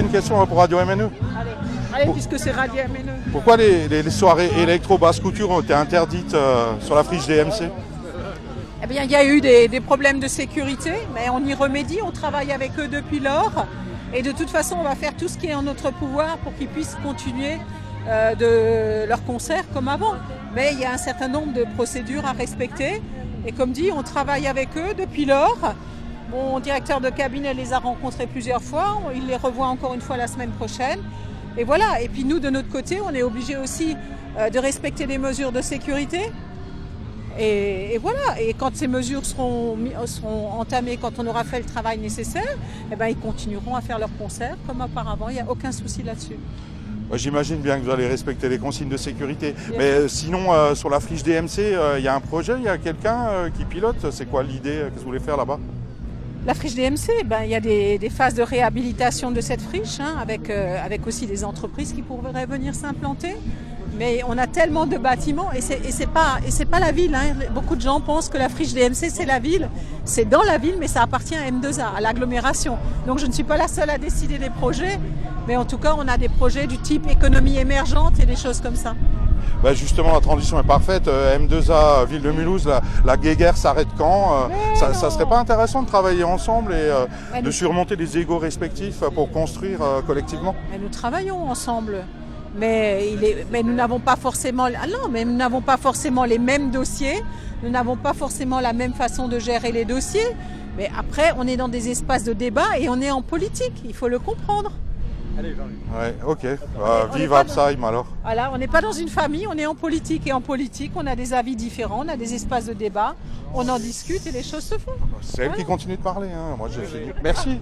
Une question pour Radio MNE. Allez, allez puisque c'est Radio MNE. Pourquoi les, les- les soirées électro basse couture ont été interdites euh, sur la friche DMC Eh bien, il y a eu des, des problèmes de sécurité, mais on y remédie, on travaille avec eux depuis lors. Et de toute façon, on va faire tout ce qui est en notre pouvoir pour qu'ils puissent continuer euh, de leurs concerts comme avant. Mais il y a un certain nombre de procédures à respecter. Et comme dit, on travaille avec eux depuis lors. Mon directeur de cabinet les a rencontrés plusieurs fois. Il les revoit encore une fois la semaine prochaine. Et voilà. Et puis nous, de notre côté, on est obligé aussi euh, de respecter les mesures de sécurité. Et, et voilà, et quand ces mesures seront, entamées, quand on aura fait le travail nécessaire, eh ben, ils continueront à faire leurs concerts comme auparavant, il n'y a aucun souci là-dessus. J'imagine bien que vous allez respecter les consignes de sécurité. Bien Mais euh, sinon, euh, sur la friche DMC, euh, il y a un projet, il y a quelqu'un euh, qui pilote? C'est quoi l'idée Qu'est-ce que vous voulez faire là-bas? La friche DMC, ben, il y a des, phases de réhabilitation de cette friche, hein, avec, euh, avec aussi des entreprises qui pourraient venir s'implanter. Mais on a tellement de bâtiments et c'est pas et c'est pas la ville. hein. Beaucoup de gens pensent que la friche DMC c'est la ville. C'est dans la ville, mais ça appartient à M2A, à l'agglomération. Donc je ne suis pas la seule à décider des projets, mais en tout cas on a des projets du type économie émergente et des choses comme ça. Bah, Justement, la transition est parfaite. Euh, M2A, Ville de Mulhouse, la, la guéguerre s'arrête quand Euh, ça, ça serait pas intéressant de travailler ensemble et euh, de surmonter les égaux respectifs pour construire euh, collectivement? Mais nous travaillons ensemble. Mais, il est, mais nous n'avons pas forcément, ah non, mais nous n'avons pas forcément les mêmes dossiers. Nous n'avons pas forcément la même façon de gérer les dossiers. Mais après, on est dans des espaces de débat et on est en politique. Il faut le comprendre. Ouais, ok. Euh, on est vive Absheim alors. Voilà, on n'est pas dans une famille, on est en politique. Et en politique, on a des avis différents, on a des espaces de débat, on en discute et les choses se font. C'est elle qui continue de parler. hein. Moi, j'ai fini. Merci.